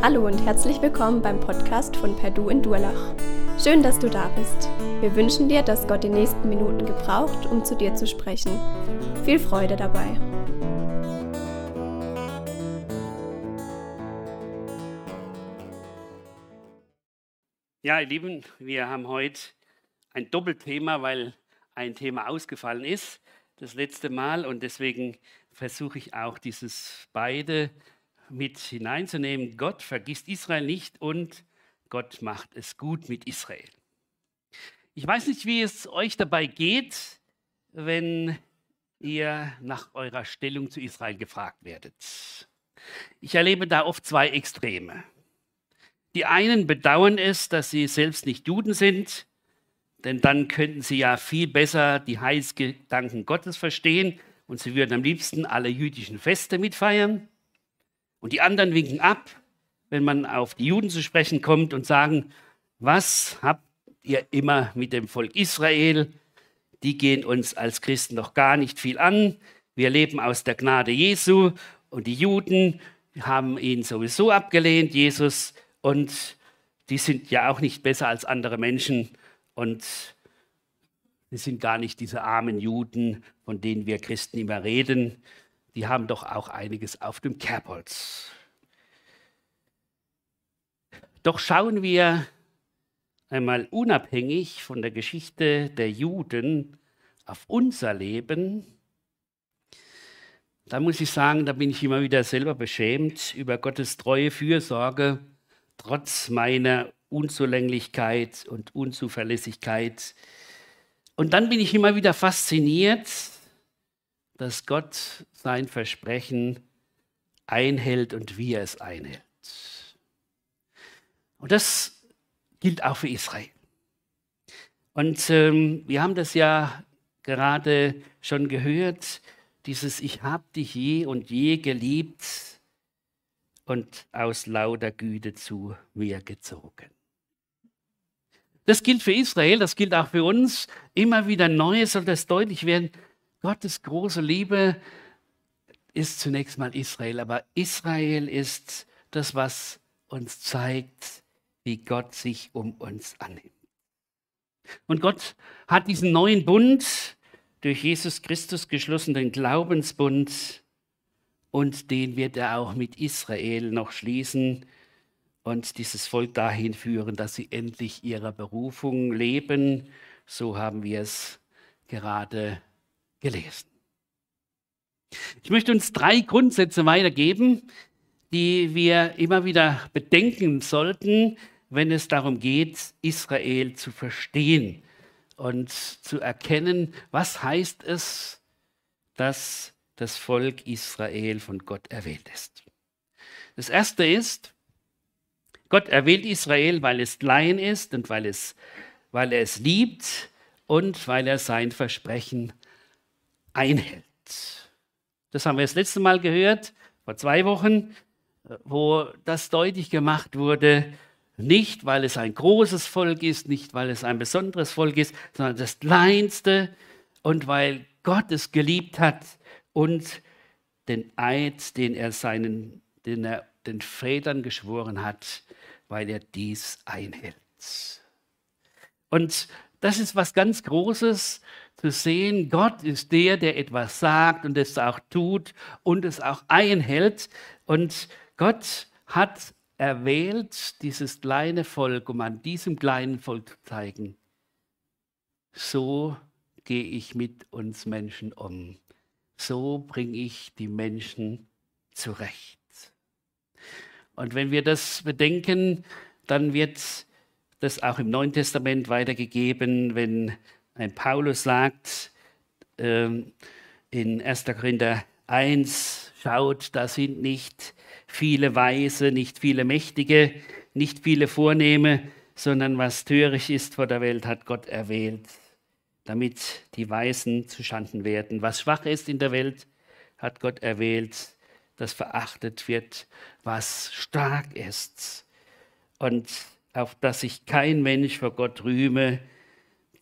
Hallo und herzlich willkommen beim Podcast von Perdu in Durlach. Schön, dass du da bist. Wir wünschen dir, dass Gott die nächsten Minuten gebraucht, um zu dir zu sprechen. Viel Freude dabei. Ja, ihr Lieben, wir haben heute ein Doppelthema, weil ein Thema ausgefallen ist das letzte Mal und deswegen versuche ich auch dieses beide mit hineinzunehmen. Gott vergisst Israel nicht und Gott macht es gut mit Israel. Ich weiß nicht, wie es euch dabei geht, wenn ihr nach eurer Stellung zu Israel gefragt werdet. Ich erlebe da oft zwei Extreme. Die einen bedauern es, dass sie selbst nicht Juden sind, denn dann könnten sie ja viel besser die Heilsgedanken Gottes verstehen und sie würden am liebsten alle jüdischen Feste mitfeiern. Und die anderen winken ab, wenn man auf die Juden zu sprechen kommt und sagen, was habt ihr immer mit dem Volk Israel? Die gehen uns als Christen doch gar nicht viel an. Wir leben aus der Gnade Jesu und die Juden haben ihn sowieso abgelehnt, Jesus, und die sind ja auch nicht besser als andere Menschen und sie sind gar nicht diese armen Juden, von denen wir Christen immer reden die haben doch auch einiges auf dem Kerbholz. Doch schauen wir einmal unabhängig von der Geschichte der Juden auf unser Leben. Da muss ich sagen, da bin ich immer wieder selber beschämt über Gottes treue Fürsorge, trotz meiner Unzulänglichkeit und Unzuverlässigkeit. Und dann bin ich immer wieder fasziniert, dass Gott sein Versprechen einhält und wie er es einhält. Und das gilt auch für Israel. Und ähm, wir haben das ja gerade schon gehört, dieses Ich hab dich je und je geliebt und aus lauter Güte zu mir gezogen. Das gilt für Israel, das gilt auch für uns. Immer wieder neu soll das deutlich werden. Gottes große Liebe ist zunächst mal Israel, aber Israel ist das, was uns zeigt, wie Gott sich um uns annimmt. Und Gott hat diesen neuen Bund durch Jesus Christus geschlossen, den Glaubensbund, und den wird er auch mit Israel noch schließen und dieses Volk dahin führen, dass sie endlich ihrer Berufung leben. So haben wir es gerade gelesen. Ich möchte uns drei Grundsätze weitergeben, die wir immer wieder bedenken sollten, wenn es darum geht, Israel zu verstehen und zu erkennen, was heißt es, dass das Volk Israel von Gott erwählt ist. Das erste ist, Gott erwählt Israel, weil es klein ist und weil, es, weil er es liebt und weil er sein Versprechen einhält. Das haben wir das letzte Mal gehört, vor zwei Wochen, wo das deutlich gemacht wurde, nicht weil es ein großes Volk ist, nicht weil es ein besonderes Volk ist, sondern das kleinste und weil Gott es geliebt hat und den Eid, den er seinen, den er den Vätern geschworen hat, weil er dies einhält. Und das ist was ganz Großes, zu sehen, Gott ist der, der etwas sagt und es auch tut und es auch einhält. Und Gott hat erwählt, dieses kleine Volk, um an diesem kleinen Volk zu zeigen, so gehe ich mit uns Menschen um. So bringe ich die Menschen zurecht. Und wenn wir das bedenken, dann wird das auch im Neuen Testament weitergegeben, wenn Paulus sagt ähm, in 1. Korinther 1, schaut, da sind nicht viele Weise, nicht viele Mächtige, nicht viele Vornehme, sondern was töricht ist vor der Welt, hat Gott erwählt, damit die Weisen zuschanden werden. Was schwach ist in der Welt, hat Gott erwählt, das verachtet wird, was stark ist. Und auf dass sich kein Mensch vor Gott rühme,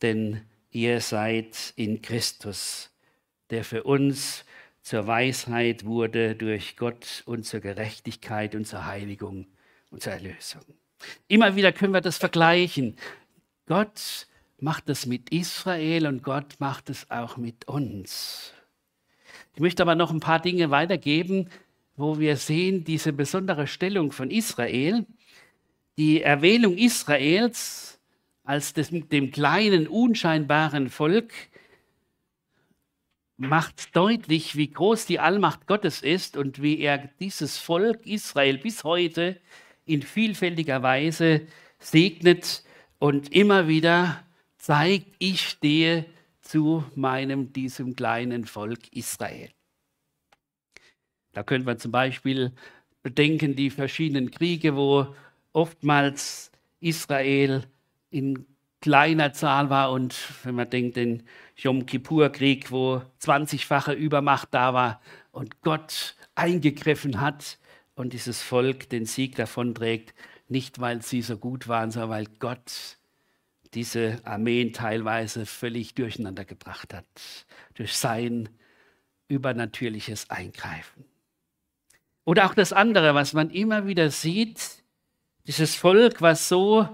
denn ihr seid in Christus, der für uns zur Weisheit wurde durch Gott und zur Gerechtigkeit und zur Heiligung und zur Erlösung. Immer wieder können wir das vergleichen. Gott macht es mit Israel und Gott macht es auch mit uns. Ich möchte aber noch ein paar Dinge weitergeben, wo wir sehen, diese besondere Stellung von Israel, die Erwählung Israels als des, dem kleinen, unscheinbaren Volk, macht deutlich, wie groß die Allmacht Gottes ist und wie er dieses Volk Israel bis heute in vielfältiger Weise segnet und immer wieder zeigt, ich stehe zu meinem, diesem kleinen Volk Israel. Da können wir zum Beispiel bedenken die verschiedenen Kriege, wo oftmals Israel in kleiner Zahl war und wenn man denkt, den Yom Kippur-Krieg, wo 20-fache Übermacht da war und Gott eingegriffen hat und dieses Volk den Sieg davonträgt, nicht weil sie so gut waren, sondern weil Gott diese Armeen teilweise völlig durcheinander gebracht hat durch sein übernatürliches Eingreifen. Oder auch das andere, was man immer wieder sieht, dieses Volk, was so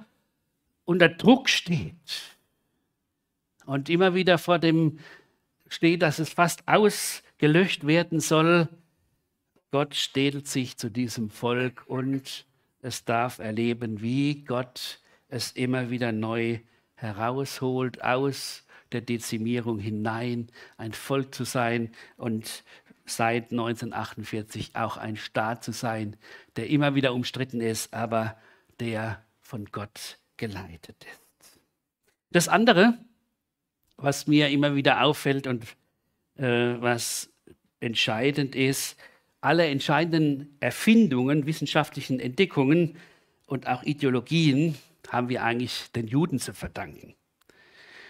unter Druck steht und immer wieder vor dem steht, dass es fast ausgelöscht werden soll. Gott stellt sich zu diesem Volk und es darf erleben, wie Gott es immer wieder neu herausholt aus der Dezimierung hinein, ein Volk zu sein und seit 1948 auch ein Staat zu sein, der immer wieder umstritten ist, aber der von Gott geleitet ist. Das andere, was mir immer wieder auffällt und äh, was entscheidend ist, alle entscheidenden Erfindungen, wissenschaftlichen Entdeckungen und auch Ideologien haben wir eigentlich den Juden zu verdanken.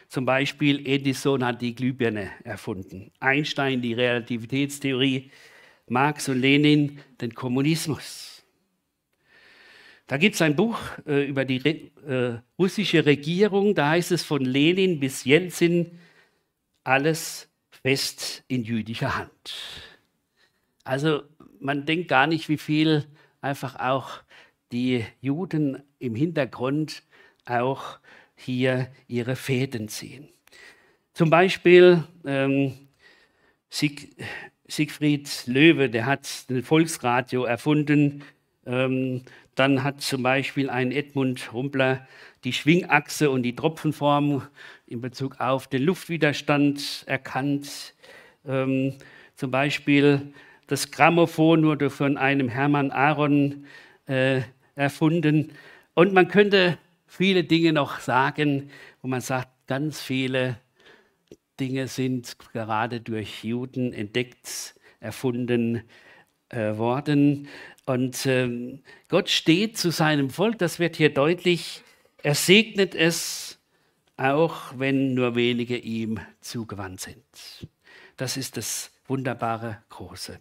Zum Beispiel Edison hat die Glühbirne erfunden, Einstein die Relativitätstheorie, Marx und Lenin den Kommunismus. Da gibt es ein Buch äh, über die äh, russische Regierung, da heißt es von Lenin bis Jelzin, alles fest in jüdischer Hand. Also man denkt gar nicht, wie viel einfach auch die Juden im Hintergrund auch hier ihre Fäden ziehen. Zum Beispiel ähm, Sieg, Siegfried Löwe, der hat ein Volksradio erfunden. Ähm, dann hat zum Beispiel ein Edmund Rumpler die Schwingachse und die Tropfenform in Bezug auf den Luftwiderstand erkannt. Ähm, zum Beispiel das Grammophon wurde von einem Hermann Aaron äh, erfunden. Und man könnte viele Dinge noch sagen, wo man sagt, ganz viele Dinge sind gerade durch Juden entdeckt, erfunden äh, worden. Und ähm, Gott steht zu seinem Volk, das wird hier deutlich. Er segnet es, auch wenn nur wenige ihm zugewandt sind. Das ist das wunderbare Große.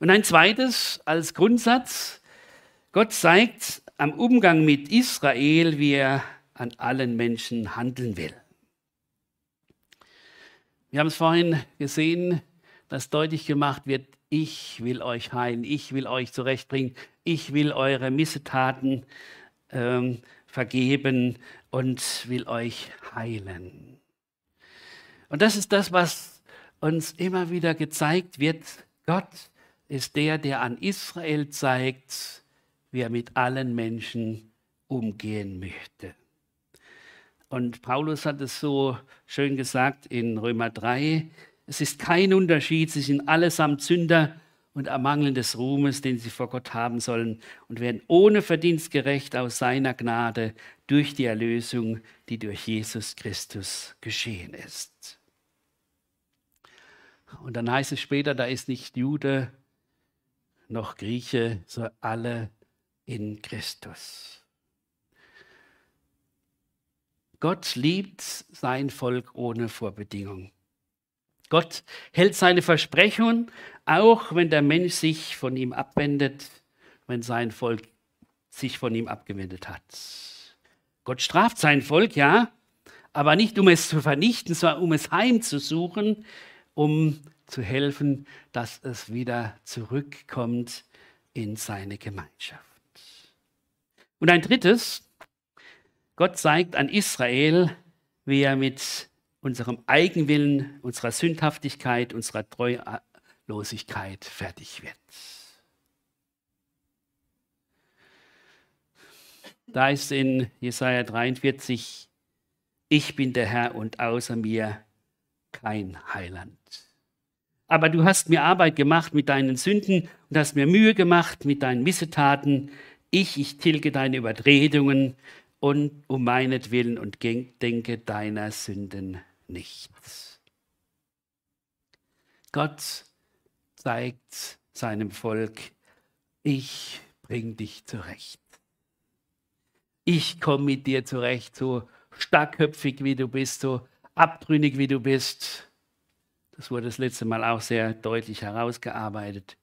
Und ein zweites als Grundsatz, Gott zeigt am Umgang mit Israel, wie er an allen Menschen handeln will. Wir haben es vorhin gesehen, dass deutlich gemacht wird, ich will euch heilen, ich will euch zurechtbringen, ich will eure Missetaten ähm, vergeben und will euch heilen. Und das ist das, was uns immer wieder gezeigt wird. Gott ist der, der an Israel zeigt, wie er mit allen Menschen umgehen möchte. Und Paulus hat es so schön gesagt in Römer 3, es ist kein Unterschied, sie sind allesamt Sünder und ermangeln des Ruhmes, den sie vor Gott haben sollen und werden ohne Verdienst gerecht aus seiner Gnade durch die Erlösung, die durch Jesus Christus geschehen ist. Und dann heißt es später, da ist nicht Jude noch Grieche, so alle in Christus. Gott liebt sein Volk ohne Vorbedingung. Gott hält seine Versprechungen, auch wenn der Mensch sich von ihm abwendet, wenn sein Volk sich von ihm abgewendet hat. Gott straft sein Volk, ja, aber nicht um es zu vernichten, sondern um es heimzusuchen, um zu helfen, dass es wieder zurückkommt in seine Gemeinschaft. Und ein drittes, Gott zeigt an Israel, wie er mit unserem Eigenwillen, unserer Sündhaftigkeit, unserer Treulosigkeit fertig wird. Da ist in Jesaja 43, ich bin der Herr und außer mir kein Heiland. Aber du hast mir Arbeit gemacht mit deinen Sünden und hast mir Mühe gemacht mit deinen Missetaten. Ich, ich tilge deine Übertretungen und um meinetwillen und denke deiner Sünden nichts. Gott zeigt seinem Volk, ich bring dich zurecht. Ich komme mit dir zurecht, so starkköpfig wie du bist, so abtrünnig wie du bist. Das wurde das letzte Mal auch sehr deutlich herausgearbeitet.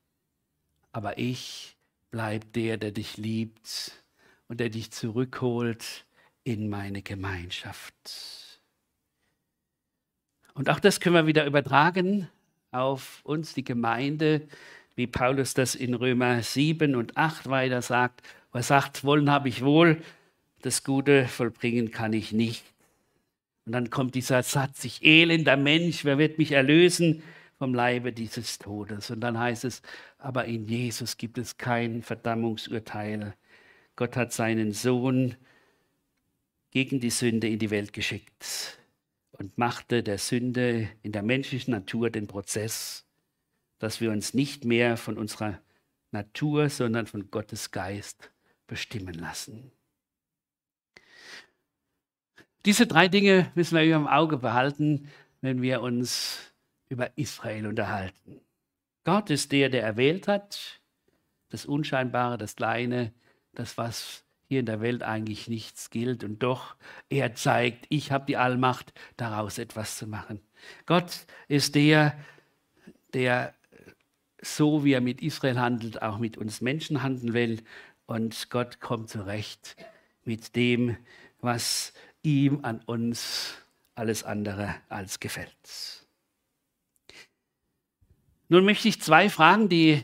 Aber ich bleib der, der dich liebt und der dich zurückholt in meine Gemeinschaft. Und auch das können wir wieder übertragen auf uns, die Gemeinde, wie Paulus das in Römer 7 und 8 weiter sagt. Er sagt, wollen habe ich wohl, das Gute vollbringen kann ich nicht. Und dann kommt dieser Satz, ich elender Mensch, wer wird mich erlösen vom Leibe dieses Todes? Und dann heißt es, aber in Jesus gibt es kein Verdammungsurteil. Gott hat seinen Sohn gegen die Sünde in die Welt geschickt und machte der Sünde in der menschlichen Natur den Prozess, dass wir uns nicht mehr von unserer Natur, sondern von Gottes Geist bestimmen lassen. Diese drei Dinge müssen wir im Auge behalten, wenn wir uns über Israel unterhalten. Gott ist der, der erwählt hat, das Unscheinbare, das Kleine, das, was hier in der Welt eigentlich nichts gilt. Und doch, er zeigt, ich habe die Allmacht, daraus etwas zu machen. Gott ist der, der so wie er mit Israel handelt, auch mit uns Menschen handeln will. Und Gott kommt zurecht mit dem, was ihm an uns alles andere als gefällt. Nun möchte ich zwei Fragen, die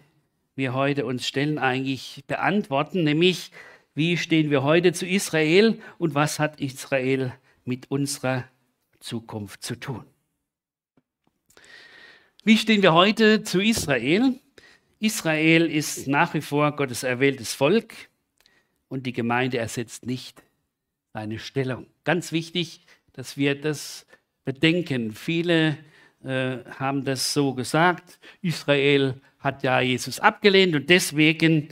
wir heute uns stellen, eigentlich beantworten, nämlich wie stehen wir heute zu Israel und was hat Israel mit unserer Zukunft zu tun? Wie stehen wir heute zu Israel? Israel ist nach wie vor Gottes erwähltes Volk und die Gemeinde ersetzt nicht seine Stellung. Ganz wichtig, dass wir das bedenken. Viele äh, haben das so gesagt. Israel hat ja Jesus abgelehnt und deswegen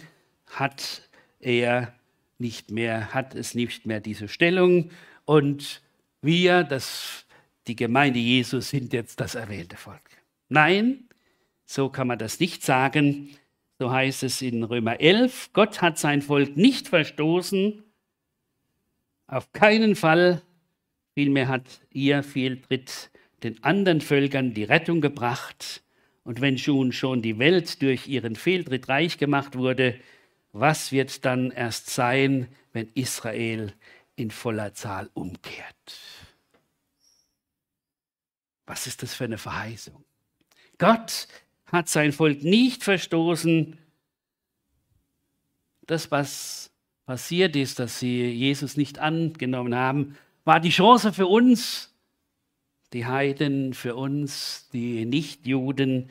hat er nicht mehr, hat es nicht mehr diese Stellung. Und wir, das, die Gemeinde Jesus, sind jetzt das erwählte Volk. Nein, so kann man das nicht sagen. So heißt es in Römer 11, Gott hat sein Volk nicht verstoßen, auf keinen Fall. Vielmehr hat ihr Fehltritt den anderen Völkern die Rettung gebracht. Und wenn schon schon die Welt durch ihren Fehltritt reich gemacht wurde, was wird dann erst sein, wenn Israel in voller Zahl umkehrt? Was ist das für eine Verheißung? Gott hat sein Volk nicht verstoßen. Das, was passiert ist, dass sie Jesus nicht angenommen haben, war die Chance für uns, die Heiden, für uns, die Nichtjuden.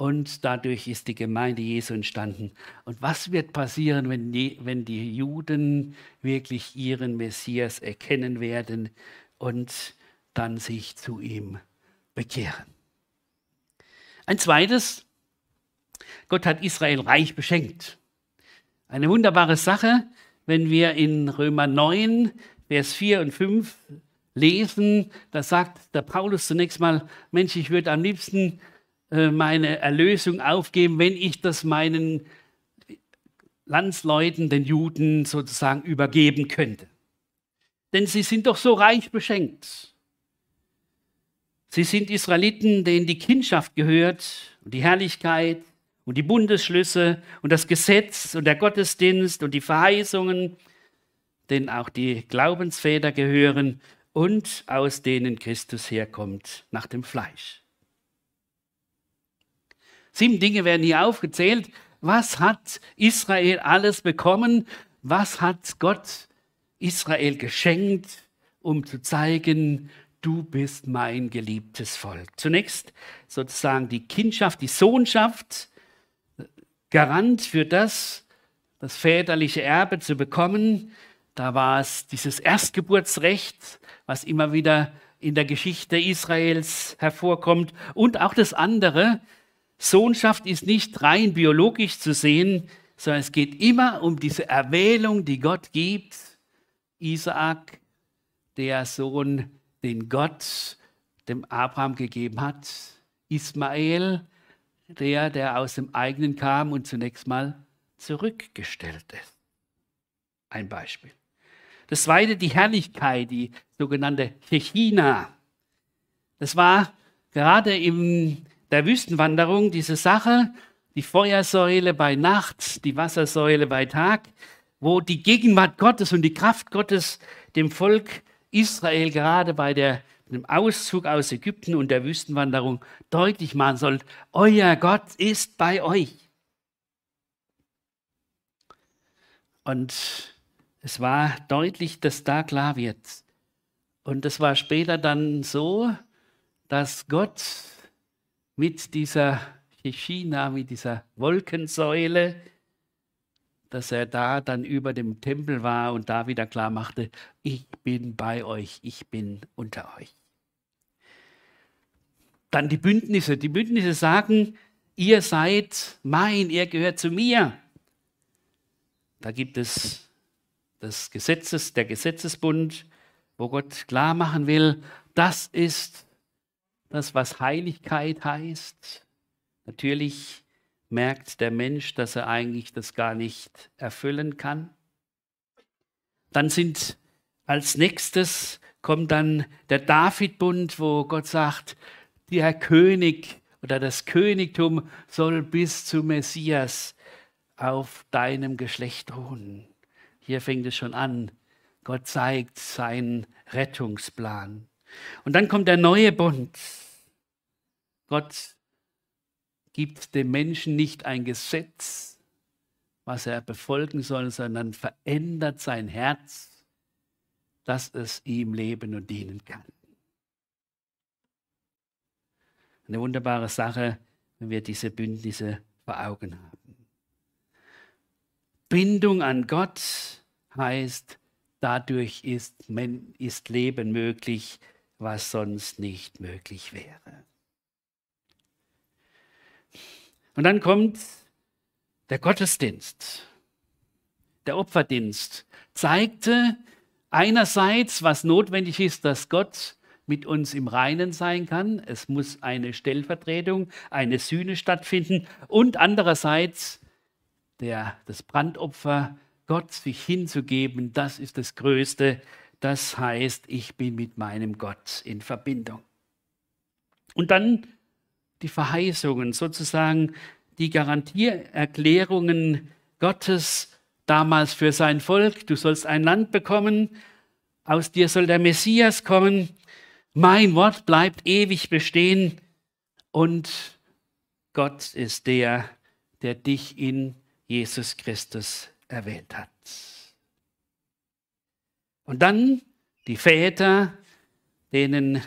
Und dadurch ist die Gemeinde Jesu entstanden. Und was wird passieren, wenn die, wenn die Juden wirklich ihren Messias erkennen werden und dann sich zu ihm bekehren? Ein zweites, Gott hat Israel reich beschenkt. Eine wunderbare Sache, wenn wir in Römer 9, Vers 4 und 5 lesen, da sagt der Paulus zunächst mal, Mensch, ich würde am liebsten meine Erlösung aufgeben, wenn ich das meinen Landsleuten, den Juden sozusagen übergeben könnte. Denn sie sind doch so reich beschenkt. Sie sind Israeliten, denen die Kindschaft gehört und die Herrlichkeit und die Bundesschlüsse und das Gesetz und der Gottesdienst und die Verheißungen, denen auch die Glaubensväter gehören und aus denen Christus herkommt nach dem Fleisch. Sieben Dinge werden hier aufgezählt. Was hat Israel alles bekommen? was hat Gott Israel geschenkt, um zu zeigen, du bist mein geliebtes Volk. Zunächst sozusagen die Kindschaft, die Sohnschaft, Garant für das, das väterliche Erbe zu bekommen. Da war es dieses Erstgeburtsrecht, was immer wieder in der Geschichte Israels hervorkommt. Und auch das andere, Sohnschaft ist nicht rein biologisch zu sehen, sondern es geht immer um diese Erwählung, die Gott gibt. Isaak, der Sohn, den Gott dem Abraham gegeben hat. Ismael, der, der aus dem eigenen kam und zunächst mal zurückgestellt ist. Ein Beispiel. Das zweite, die Herrlichkeit, die sogenannte Chechina. Das war gerade in der Wüstenwanderung diese Sache, die Feuersäule bei Nacht, die Wassersäule bei Tag, wo die Gegenwart Gottes und die Kraft Gottes dem Volk Israel gerade bei der, dem Auszug aus Ägypten und der Wüstenwanderung deutlich machen soll, euer Gott ist bei euch. Und es war deutlich, dass da klar wird. Und es war später dann so, dass Gott mit dieser China, mit dieser Wolkensäule, dass er da dann über dem Tempel war und da wieder klar machte, ich bin bei euch, ich bin unter euch. Dann die Bündnisse. Die Bündnisse sagen, ihr seid mein, ihr gehört zu mir. Da gibt es das Gesetzes, der Gesetzesbund, wo Gott klar machen will, das ist das, was Heiligkeit heißt. Natürlich merkt der Mensch, dass er eigentlich das gar nicht erfüllen kann. Dann sind als nächstes kommt dann der Davidbund, wo Gott sagt, der König oder das Königtum soll bis zu Messias auf deinem Geschlecht ruhen. Hier fängt es schon an. Gott zeigt seinen Rettungsplan. Und dann kommt der neue Bund. Gott gibt dem Menschen nicht ein Gesetz, was er befolgen soll, sondern verändert sein Herz, dass es ihm leben und dienen kann. Eine wunderbare Sache, wenn wir diese Bündnisse vor Augen haben. Bindung an Gott heißt, dadurch ist, ist Leben möglich, was sonst nicht möglich wäre. Und dann kommt der Gottesdienst, der Opferdienst, zeigte einerseits, was notwendig ist, dass Gott mit uns im Reinen sein kann. Es muss eine Stellvertretung, eine Sühne stattfinden. Und andererseits der, das Brandopfer, Gott sich hinzugeben, das ist das Größte. Das heißt, ich bin mit meinem Gott in Verbindung. Und dann die Verheißungen, sozusagen die Garantiererklärungen Gottes damals für sein Volk. Du sollst ein Land bekommen, aus dir soll der Messias kommen. Mein Wort bleibt ewig bestehen und Gott ist der, der dich in Jesus Christus erwählt hat. Und dann die Väter, denen,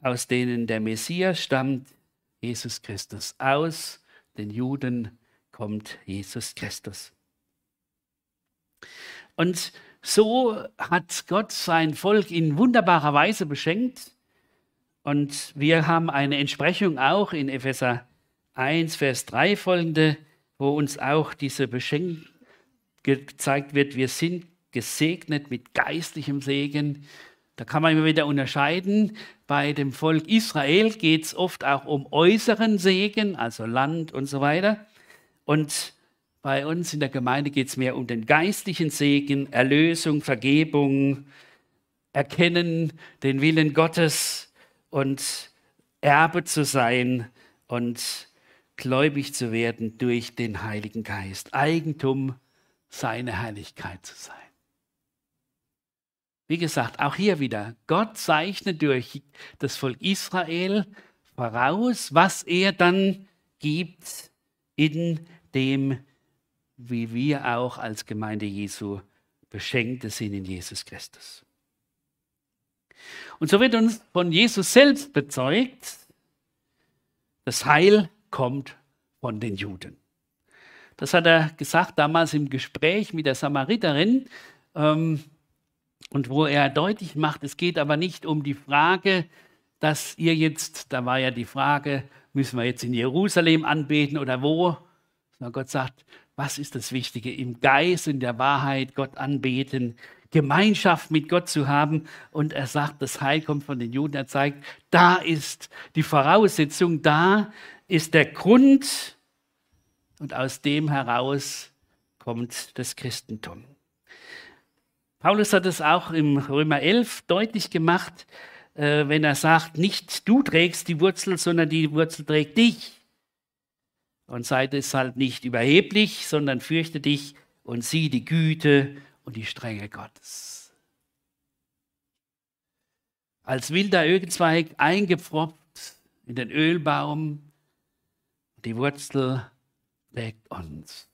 aus denen der Messias stammt, Jesus Christus. Aus den Juden kommt Jesus Christus. Und so hat Gott sein Volk in wunderbarer Weise beschenkt. Und wir haben eine Entsprechung auch in Epheser 1, Vers 3 folgende wo uns auch diese Beschenkung gezeigt wird, wir sind gesegnet mit geistlichem Segen. Da kann man immer wieder unterscheiden. Bei dem Volk Israel geht es oft auch um äußeren Segen, also Land und so weiter. Und bei uns in der Gemeinde geht es mehr um den geistlichen Segen, Erlösung, Vergebung, Erkennen, den Willen Gottes und Erbe zu sein und gläubig zu werden durch den Heiligen Geist, Eigentum seiner Herrlichkeit zu sein. Wie gesagt, auch hier wieder, Gott zeichnet durch das Volk Israel voraus, was er dann gibt in dem, wie wir auch als Gemeinde Jesu Beschenkte sind in Jesus Christus. Und so wird uns von Jesus selbst bezeugt, das Heil kommt von den Juden. Das hat er gesagt damals im Gespräch mit der Samariterin. Ähm, und wo er deutlich macht, es geht aber nicht um die Frage, dass ihr jetzt, da war ja die Frage, müssen wir jetzt in Jerusalem anbeten oder wo? Sondern Gott sagt, was ist das Wichtige? Im Geist, in der Wahrheit Gott anbeten, Gemeinschaft mit Gott zu haben. Und er sagt, das Heil kommt von den Juden. Er zeigt, da ist die Voraussetzung, da ist der Grund. Und aus dem heraus kommt das Christentum. Paulus hat es auch im Römer 11 deutlich gemacht, äh, wenn er sagt, nicht du trägst die Wurzel, sondern die Wurzel trägt dich. Und sei deshalb nicht überheblich, sondern fürchte dich und sieh die Güte und die Strenge Gottes. Als wilder Ölzweig eingepfropft in den Ölbaum, die Wurzel trägt uns.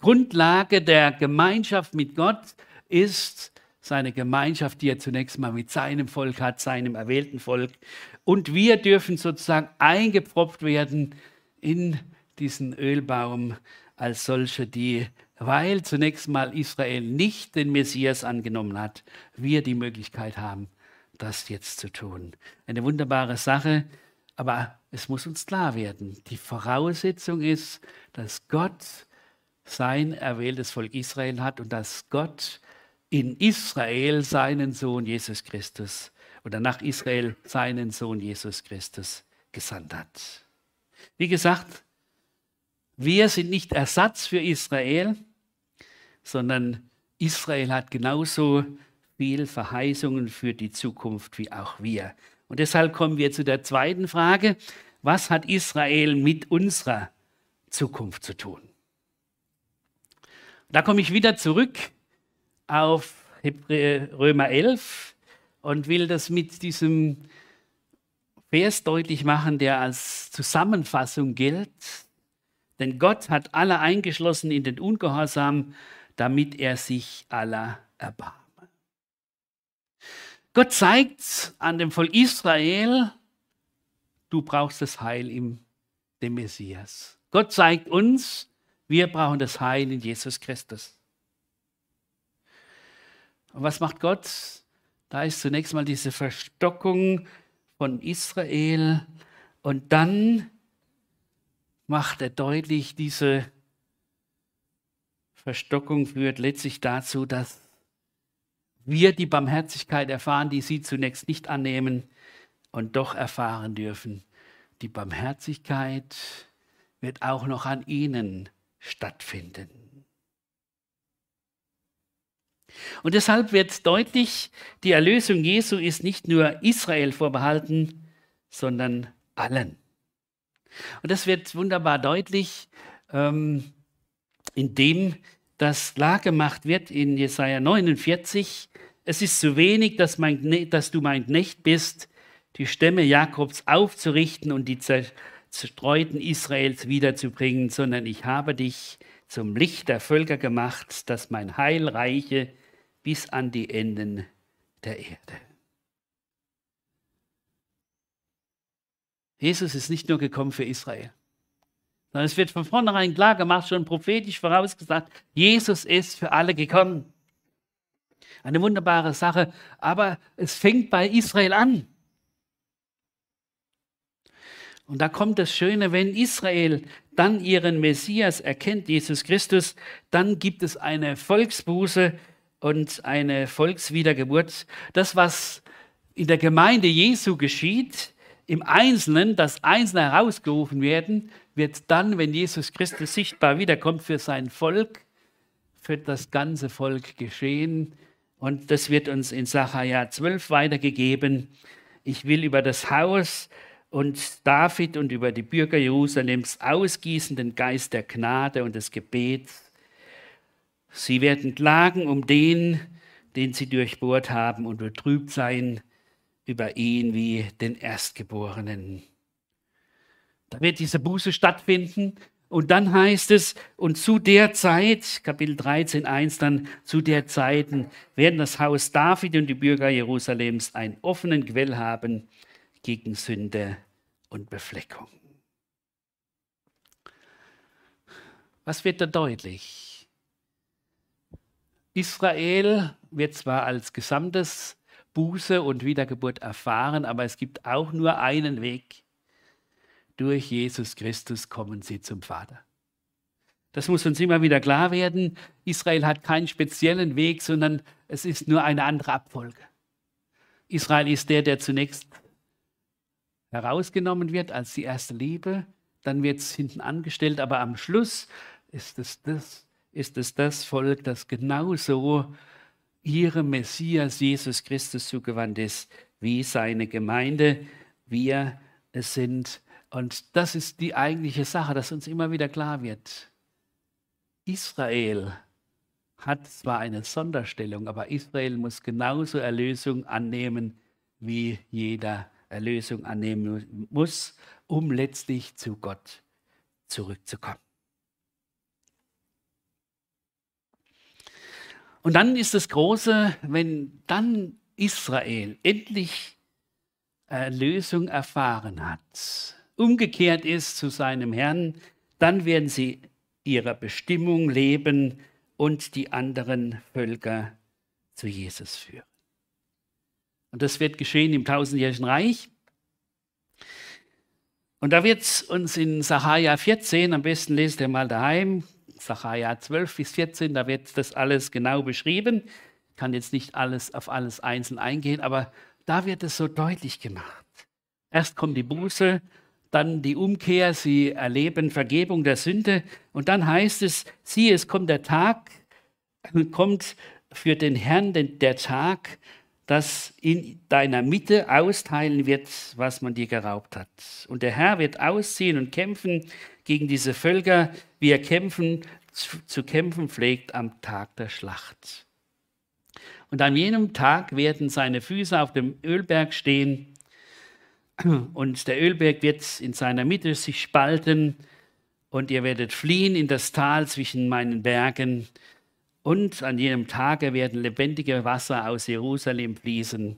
Grundlage der Gemeinschaft mit Gott ist seine Gemeinschaft, die er zunächst mal mit seinem Volk hat, seinem erwählten Volk. Und wir dürfen sozusagen eingepfropft werden in diesen Ölbaum als solche, die, weil zunächst mal Israel nicht den Messias angenommen hat, wir die Möglichkeit haben, das jetzt zu tun. Eine wunderbare Sache, aber es muss uns klar werden, die Voraussetzung ist, dass Gott sein erwähltes Volk Israel hat und dass Gott in Israel seinen Sohn Jesus Christus oder nach Israel seinen Sohn Jesus Christus gesandt hat. Wie gesagt, wir sind nicht Ersatz für Israel, sondern Israel hat genauso viel Verheißungen für die Zukunft wie auch wir. Und deshalb kommen wir zu der zweiten Frage, was hat Israel mit unserer Zukunft zu tun? Da komme ich wieder zurück auf Römer 11 und will das mit diesem Vers deutlich machen, der als Zusammenfassung gilt. Denn Gott hat alle eingeschlossen in den Ungehorsam, damit er sich aller erbarme. Gott zeigt an dem Volk Israel, du brauchst das Heil im dem Messias. Gott zeigt uns, wir brauchen das Heil in Jesus Christus. Und was macht Gott? Da ist zunächst mal diese Verstockung von Israel und dann macht er deutlich, diese Verstockung führt letztlich dazu, dass wir die Barmherzigkeit erfahren, die sie zunächst nicht annehmen und doch erfahren dürfen. Die Barmherzigkeit wird auch noch an ihnen stattfinden. Und deshalb wird deutlich, die Erlösung Jesu ist nicht nur Israel vorbehalten, sondern allen. Und das wird wunderbar deutlich, ähm, indem das klargemacht wird in Jesaja 49. Es ist zu wenig, dass, mein, dass du mein Knecht bist, die Stämme Jakobs aufzurichten und die zerstreuten Israels wiederzubringen, sondern ich habe dich zum Licht der Völker gemacht, dass mein Heil reiche bis an die Enden der Erde. Jesus ist nicht nur gekommen für Israel, sondern es wird von vornherein klar gemacht, schon prophetisch vorausgesagt, Jesus ist für alle gekommen. Eine wunderbare Sache, aber es fängt bei Israel an. Und da kommt das Schöne, wenn Israel dann ihren Messias erkennt, Jesus Christus, dann gibt es eine Volksbuße und eine Volkswiedergeburt. Das, was in der Gemeinde Jesu geschieht, im Einzelnen, dass Einzelne herausgerufen werden, wird dann, wenn Jesus Christus sichtbar wiederkommt für sein Volk, für das ganze Volk geschehen. Und das wird uns in Sacharja 12 weitergegeben. Ich will über das Haus und David und über die Bürger Jerusalems ausgießen den Geist der Gnade und des Gebets. Sie werden klagen um den, den sie durchbohrt haben und betrübt sein über ihn wie den Erstgeborenen. Da wird diese Buße stattfinden Und dann heißt es, und zu der Zeit, Kapitel 13, 1, dann zu der Zeit werden das Haus David und die Bürger Jerusalems einen offenen Quell haben gegen Sünde und Befleckung. Was wird da deutlich? Israel wird zwar als gesamtes Buße und Wiedergeburt erfahren, aber es gibt auch nur einen Weg. Durch Jesus Christus kommen sie zum Vater. Das muss uns immer wieder klar werden. Israel hat keinen speziellen Weg, sondern es ist nur eine andere Abfolge. Israel ist der, der zunächst herausgenommen wird als die erste Liebe, dann wird es hinten angestellt, aber am Schluss ist es das, ist es das Volk, das genauso ihrem Messias Jesus Christus zugewandt ist, wie seine Gemeinde. Wir sind. Und das ist die eigentliche Sache, dass uns immer wieder klar wird. Israel hat zwar eine Sonderstellung, aber Israel muss genauso Erlösung annehmen, wie jeder Erlösung annehmen muss, um letztlich zu Gott zurückzukommen. Und dann ist das Große, wenn dann Israel endlich Erlösung erfahren hat, umgekehrt ist zu seinem Herrn, dann werden sie ihrer Bestimmung leben und die anderen Völker zu Jesus führen. Und das wird geschehen im tausendjährigen Reich. Und da wird es uns in Sacharja 14, am besten lest ihr mal daheim, Sacharja 12 bis 14, da wird das alles genau beschrieben. Ich kann jetzt nicht alles auf alles einzeln eingehen, aber da wird es so deutlich gemacht. Erst kommt die Buße, dann die Umkehr, sie erleben Vergebung der Sünde und dann heißt es, siehe, es kommt der Tag, kommt für den Herrn der Tag, das in deiner Mitte austeilen wird, was man dir geraubt hat. Und der Herr wird ausziehen und kämpfen gegen diese Völker, wie er kämpfen, zu, zu kämpfen pflegt am Tag der Schlacht. Und an jenem Tag werden seine Füße auf dem Ölberg stehen und der Ölberg wird in seiner Mitte sich spalten und ihr werdet fliehen in das Tal zwischen meinen Bergen und an jenem Tage werden lebendige Wasser aus Jerusalem fließen.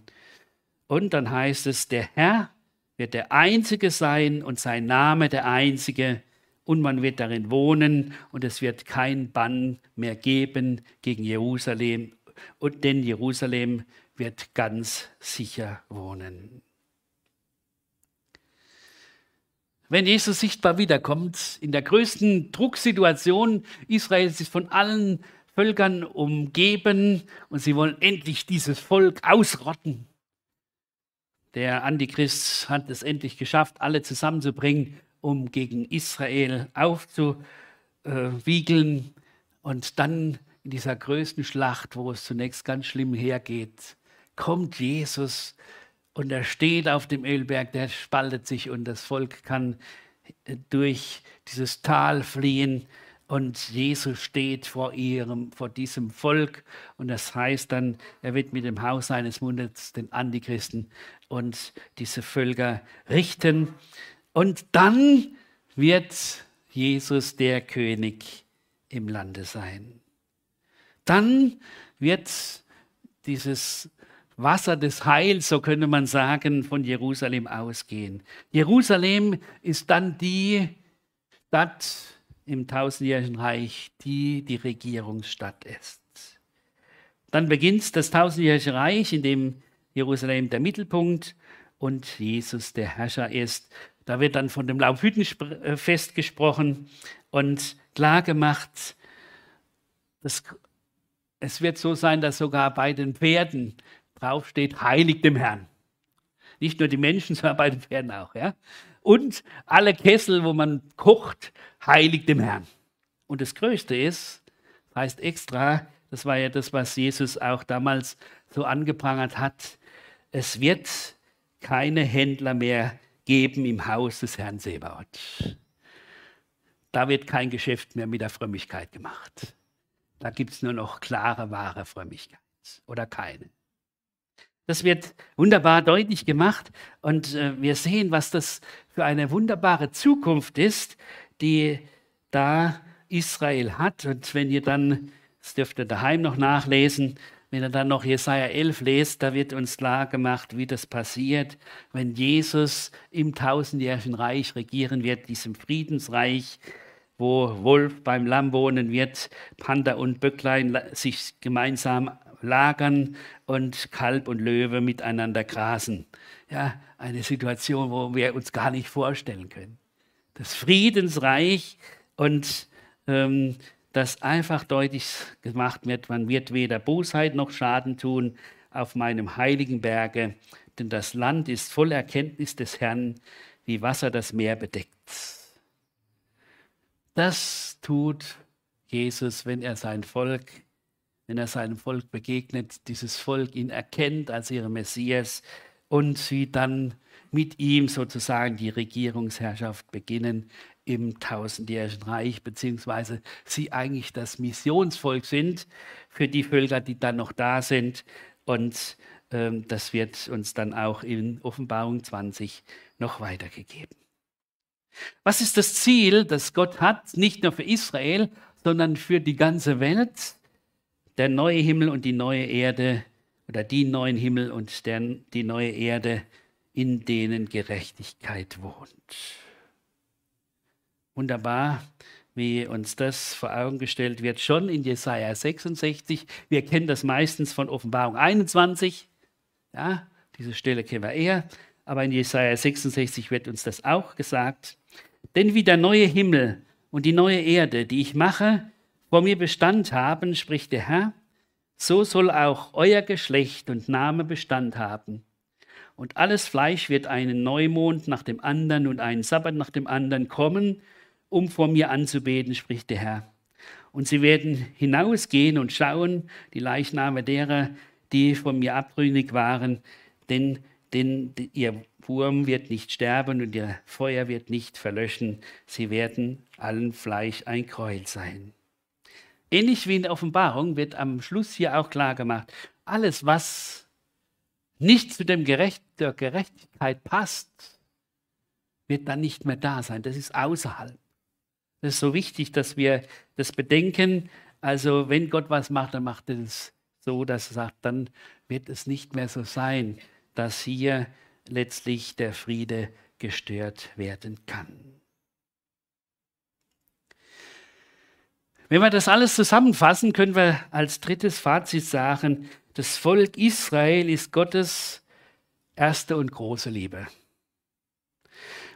Und dann heißt es, der Herr wird der Einzige sein und sein Name der Einzige. Und man wird darin wohnen und es wird kein Bann mehr geben gegen Jerusalem. Und denn Jerusalem wird ganz sicher wohnen. wenn Jesus sichtbar wiederkommt, in der größten Drucksituation Israels ist von allen Völkern umgeben und sie wollen endlich dieses Volk ausrotten. Der Antichrist hat es endlich geschafft, alle zusammenzubringen, um gegen Israel aufzuwiegeln. Und dann in dieser größten Schlacht, wo es zunächst ganz schlimm hergeht, kommt Jesus und er steht auf dem Ölberg, der spaltet sich und das Volk kann durch dieses Tal fliehen. Und Jesus steht vor ihrem, vor diesem Volk. Und das heißt dann, er wird mit dem Haus seines Mundes den Antichristen und diese Völker richten und dann wird Jesus der König im Lande sein. Dann wird dieses Wasser des Heils, so könnte man sagen, von Jerusalem ausgehen. Jerusalem ist dann die Stadt, im tausendjährigen Reich, die die Regierungsstadt ist. Dann beginnt das tausendjährige Reich, in dem Jerusalem der Mittelpunkt und Jesus der Herrscher ist. Da wird dann von dem Laubhüttenfest gesprochen und klar gemacht, dass es wird so sein, dass sogar bei den Pferden draufsteht, heilig dem Herrn. Nicht nur die Menschen, sondern bei den Pferden auch. Ja? Und alle Kessel, wo man kocht, heiligt dem Herrn. Und das Größte ist, heißt extra, das war ja das, was Jesus auch damals so angeprangert hat, es wird keine Händler mehr geben im Haus des Herrn Sebaot. Da wird kein Geschäft mehr mit der Frömmigkeit gemacht. Da gibt es nur noch klare, wahre Frömmigkeit oder keine. Das wird wunderbar deutlich gemacht und äh, wir sehen, was das für eine wunderbare Zukunft ist, die da Israel hat. Und wenn ihr dann, das dürft ihr daheim noch nachlesen, wenn ihr dann noch Jesaja 11 lest, da wird uns klar gemacht, wie das passiert, wenn Jesus im tausendjährigen Reich regieren wird, diesem Friedensreich, wo Wolf beim Lamm wohnen wird, Panda und Böcklein sich gemeinsam lagern und Kalb und Löwe miteinander grasen. Ja, eine Situation, wo wir uns gar nicht vorstellen können. Das Friedensreich und ähm, dass einfach deutlich gemacht wird, man wird weder Bosheit noch Schaden tun auf meinem heiligen Berge, denn das Land ist voll Erkenntnis des Herrn, wie Wasser das Meer bedeckt. Das tut Jesus, wenn er sein Volk, wenn er seinem Volk begegnet, dieses Volk ihn erkennt als ihren Messias und sie dann mit ihm sozusagen die Regierungsherrschaft beginnen im tausendjährigen Reich, beziehungsweise sie eigentlich das Missionsvolk sind für die Völker, die dann noch da sind. Und ähm, das wird uns dann auch in Offenbarung 20 noch weitergegeben. Was ist das Ziel, das Gott hat, nicht nur für Israel, sondern für die ganze Welt? Der neue Himmel und die neue Erde oder die neuen Himmel und der, die neue Erde, in denen Gerechtigkeit wohnt. Wunderbar, wie uns das vor Augen gestellt wird, schon in Jesaja 66. Wir kennen das meistens von Offenbarung 21. Ja, diese Stelle kennen wir eher. Aber in Jesaja 66 wird uns das auch gesagt. Denn wie der neue Himmel und die neue Erde, die ich mache, vor mir Bestand haben, spricht der Herr, so soll auch euer Geschlecht und Name Bestand haben. Und alles Fleisch wird einen Neumond nach dem anderen und einen Sabbat nach dem anderen kommen, um vor mir anzubeten, spricht der Herr. Und sie werden hinausgehen und schauen, die Leichname derer, die von mir abtrünnig waren, denn, denn ihr Wurm wird nicht sterben und ihr Feuer wird nicht verlöschen. Sie werden allen Fleisch ein Gräuel sein. Ähnlich wie in der Offenbarung wird am Schluss hier auch klar gemacht, alles, was nicht zu dem Gerecht, der Gerechtigkeit passt, wird dann nicht mehr da sein. Das ist außerhalb. Das ist so wichtig, dass wir das bedenken. Also wenn Gott was macht, dann macht er es so, dass er sagt, dann wird es nicht mehr so sein, dass hier letztlich der Friede gestört werden kann. Wenn wir das alles zusammenfassen, können wir als drittes Fazit sagen, das Volk Israel ist Gottes erste und große Liebe.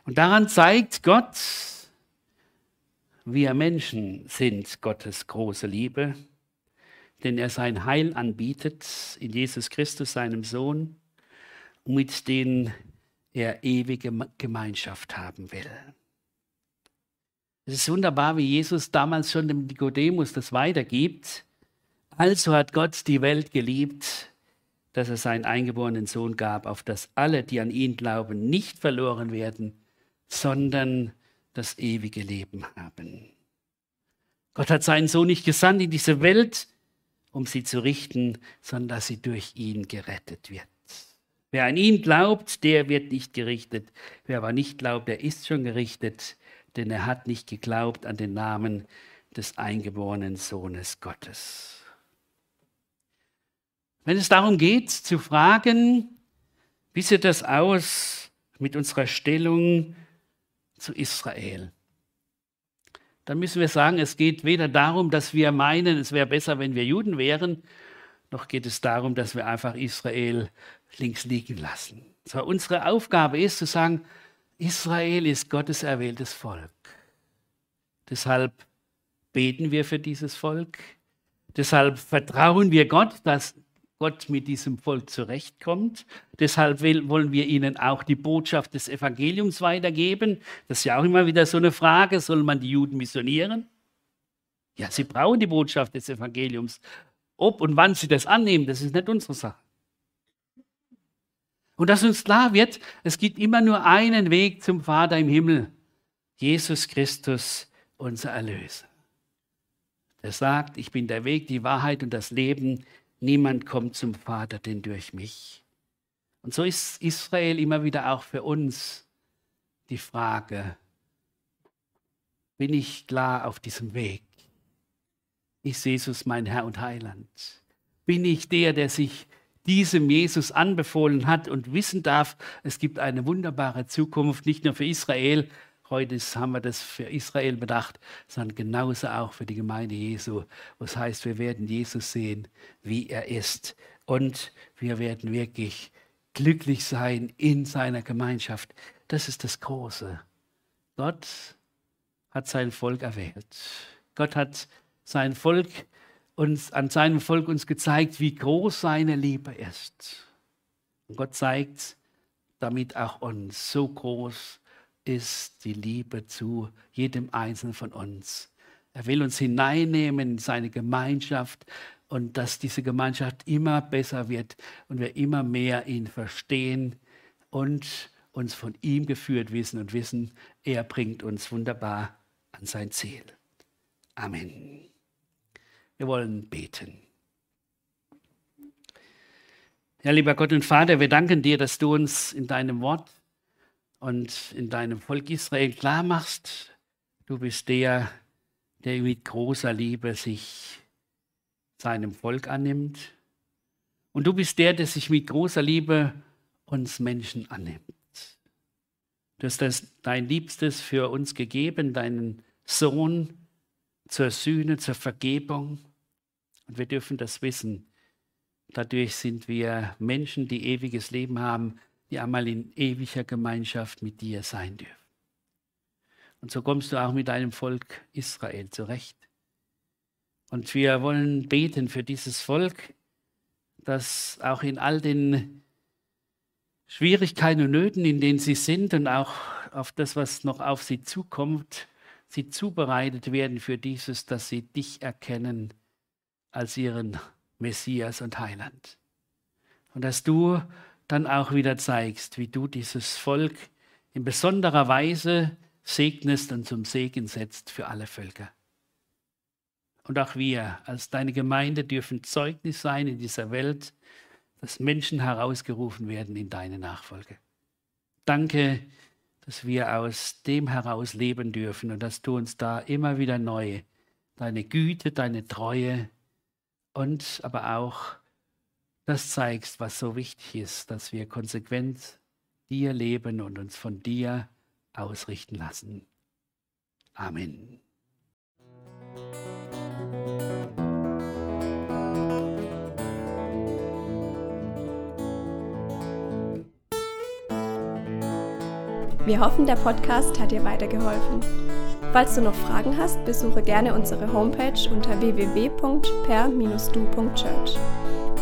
Und daran zeigt Gott, wir Menschen sind Gottes große Liebe, denn er sein Heil anbietet in Jesus Christus, seinem Sohn, mit dem er ewige Gemeinschaft haben will. Es ist wunderbar, wie Jesus damals schon dem Nikodemus das weitergibt. Also hat Gott die Welt geliebt, dass er seinen eingeborenen Sohn gab, auf dass alle, die an ihn glauben, nicht verloren werden, sondern das ewige Leben haben. Gott hat seinen Sohn nicht gesandt in diese Welt, um sie zu richten, sondern dass sie durch ihn gerettet wird. Wer an ihn glaubt, der wird nicht gerichtet. Wer aber nicht glaubt, der ist schon gerichtet, denn er hat nicht geglaubt an den Namen des eingeborenen Sohnes Gottes. Wenn es darum geht zu fragen, wie sieht das aus mit unserer Stellung zu Israel. Dann müssen wir sagen, es geht weder darum, dass wir meinen, es wäre besser, wenn wir Juden wären, noch geht es darum, dass wir einfach Israel links liegen lassen. So, unsere Aufgabe ist zu sagen, Israel ist Gottes erwähltes Volk. Deshalb beten wir für dieses Volk. Deshalb vertrauen wir Gott, dass Gott mit diesem Volk zurechtkommt. Deshalb wollen wir ihnen auch die Botschaft des Evangeliums weitergeben. Das ist ja auch immer wieder so eine Frage, soll man die Juden missionieren? Ja, sie brauchen die Botschaft des Evangeliums. Ob und wann sie das annehmen, das ist nicht unsere Sache. Und dass uns klar wird, es gibt immer nur einen Weg zum Vater im Himmel. Jesus Christus, unser Erlöser. Er sagt, ich bin der Weg, die Wahrheit und das Leben. Niemand kommt zum Vater denn durch mich. Und so ist Israel immer wieder auch für uns die Frage, bin ich klar auf diesem Weg? Ist Jesus mein Herr und Heiland? Bin ich der, der sich diesem Jesus anbefohlen hat und wissen darf, es gibt eine wunderbare Zukunft, nicht nur für Israel, heute haben wir das für Israel bedacht, sondern genauso auch für die Gemeinde Jesu. Was heißt, wir werden Jesus sehen, wie er ist. Und wir werden wirklich glücklich sein in seiner Gemeinschaft. Das ist das Große. Gott hat sein Volk erwählt. Gott hat sein Volk uns, an seinem Volk uns gezeigt, wie groß seine Liebe ist. Und Gott zeigt damit auch uns, so groß ist die Liebe zu jedem Einzelnen von uns. Er will uns hineinnehmen in seine Gemeinschaft und dass diese Gemeinschaft immer besser wird und wir immer mehr ihn verstehen und uns von ihm geführt wissen und wissen, er bringt uns wunderbar an sein Ziel. Amen. Wir wollen beten. Ja, lieber Gott und Vater, wir danken dir, dass du uns in deinem Wort und in deinem Volk Israel klar machst, du bist der, der mit großer Liebe sich seinem Volk annimmt. Und du bist der, der sich mit großer Liebe uns Menschen annimmt. Du hast das, dein Liebstes für uns gegeben, deinen Sohn, zur Sühne, zur Vergebung. Und wir dürfen das wissen. Dadurch sind wir Menschen, die ewiges Leben haben, die einmal in ewiger Gemeinschaft mit dir sein dürfen. Und so kommst du auch mit deinem Volk Israel zurecht. Und wir wollen beten für dieses Volk, dass auch in all den Schwierigkeiten und Nöten, in denen sie sind und auch auf das, was noch auf sie zukommt, sie zubereitet werden für dieses, dass sie dich erkennen als ihren Messias und Heiland. Und dass du dann auch wieder zeigst, wie du dieses Volk in besonderer Weise segnest und zum Segen setzt für alle Völker. Und auch wir als deine Gemeinde dürfen Zeugnis sein in dieser Welt, dass Menschen herausgerufen werden in deine Nachfolge. Danke, dass wir aus dem heraus leben dürfen und dass du uns da immer wieder neu deine Güte, deine Treue und aber auch das zeigst, was so wichtig ist, dass wir konsequent dir leben und uns von dir ausrichten lassen. Amen. Wir hoffen, der Podcast hat dir weitergeholfen. Falls du noch Fragen hast, besuche gerne unsere Homepage unter www.per-du.church.